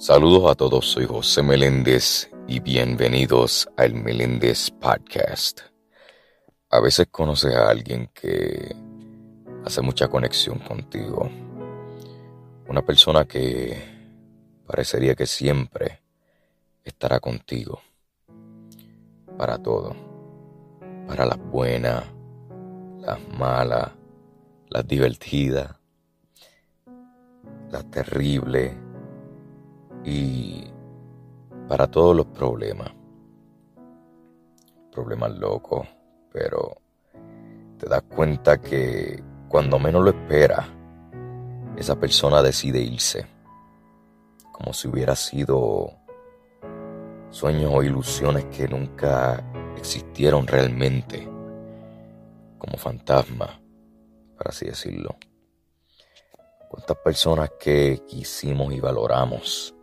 Saludos a todos, soy José Meléndez y bienvenidos al Meléndez Podcast. A veces conoces a alguien que hace mucha conexión contigo. Una persona que parecería que siempre estará contigo. Para todo. Para las buenas, las malas, las divertidas, las terribles y para todos los problemas. Problemas locos, pero te das cuenta que cuando menos lo esperas, esa persona decide irse. Como si hubiera sido sueños o ilusiones que nunca existieron realmente. Como fantasmas, por así decirlo. Cuántas personas que quisimos y valoramos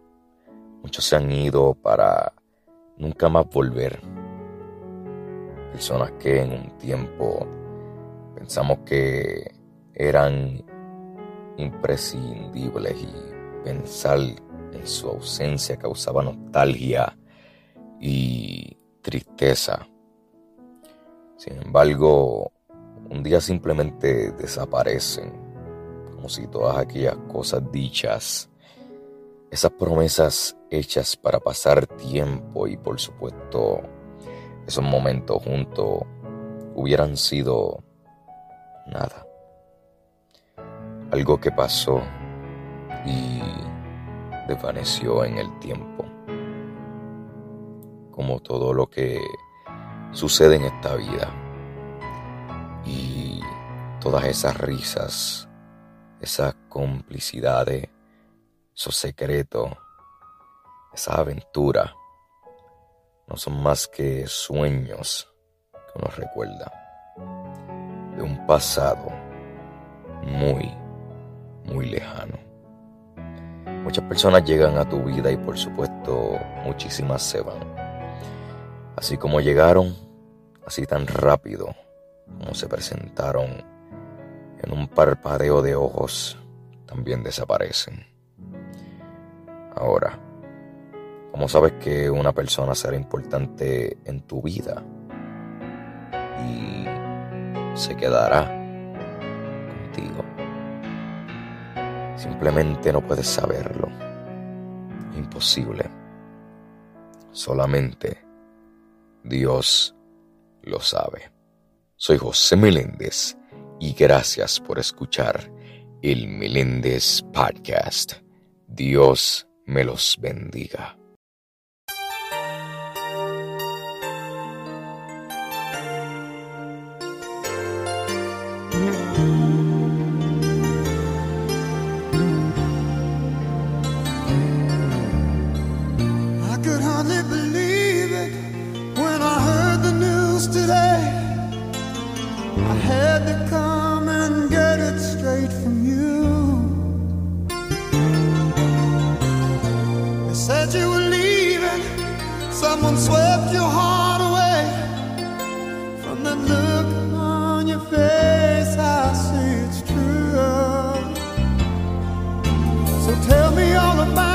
Muchos se han ido para nunca más volver. Personas que en un tiempo pensamos que eran imprescindibles y pensar en su ausencia causaba nostalgia y tristeza. Sin embargo, un día simplemente desaparecen, como si todas aquellas cosas dichas esas promesas hechas para pasar tiempo y por supuesto esos momentos juntos hubieran sido nada. Algo que pasó y desvaneció en el tiempo. Como todo lo que sucede en esta vida. Y todas esas risas, esas complicidades, esos secretos, esa aventura, no son más que sueños que uno recuerda de un pasado muy, muy lejano. Muchas personas llegan a tu vida y por supuesto muchísimas se van. Así como llegaron, así tan rápido como se presentaron en un parpadeo de ojos, también desaparecen. Ahora, ¿cómo sabes que una persona será importante en tu vida? Y se quedará contigo. Simplemente no puedes saberlo. Imposible. Solamente Dios lo sabe. Soy José Meléndez y gracias por escuchar el Meléndez Podcast. Dios me los bendiga. Someone swept your heart away. From that look on your face, I see it's true. So tell me all about